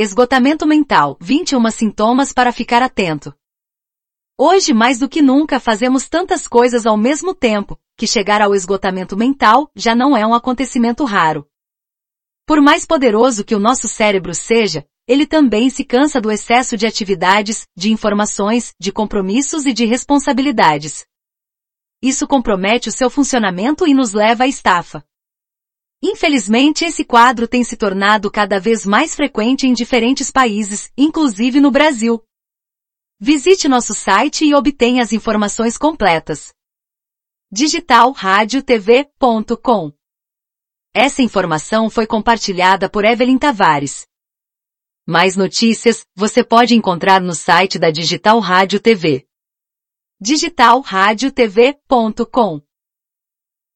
Esgotamento mental, 21 sintomas para ficar atento. Hoje mais do que nunca fazemos tantas coisas ao mesmo tempo, que chegar ao esgotamento mental já não é um acontecimento raro. Por mais poderoso que o nosso cérebro seja, ele também se cansa do excesso de atividades, de informações, de compromissos e de responsabilidades. Isso compromete o seu funcionamento e nos leva à estafa. Infelizmente esse quadro tem se tornado cada vez mais frequente em diferentes países, inclusive no Brasil. Visite nosso site e obtenha as informações completas. digitalradiotv.com Essa informação foi compartilhada por Evelyn Tavares. Mais notícias você pode encontrar no site da Digital Rádio TV. digitalradiotv.com